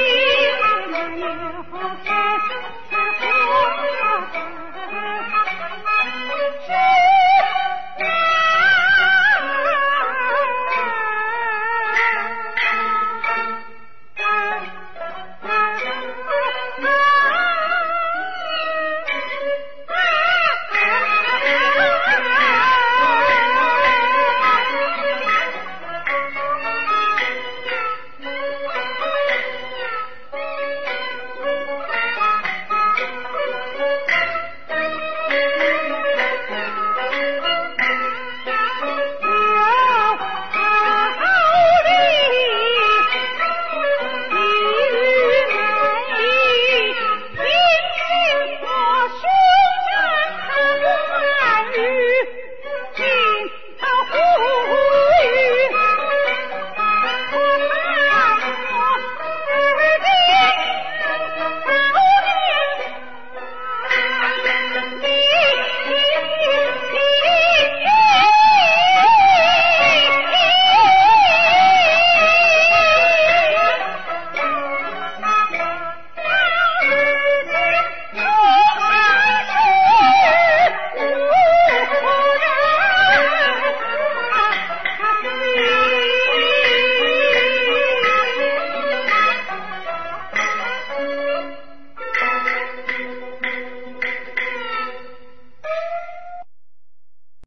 你君臣不心，那？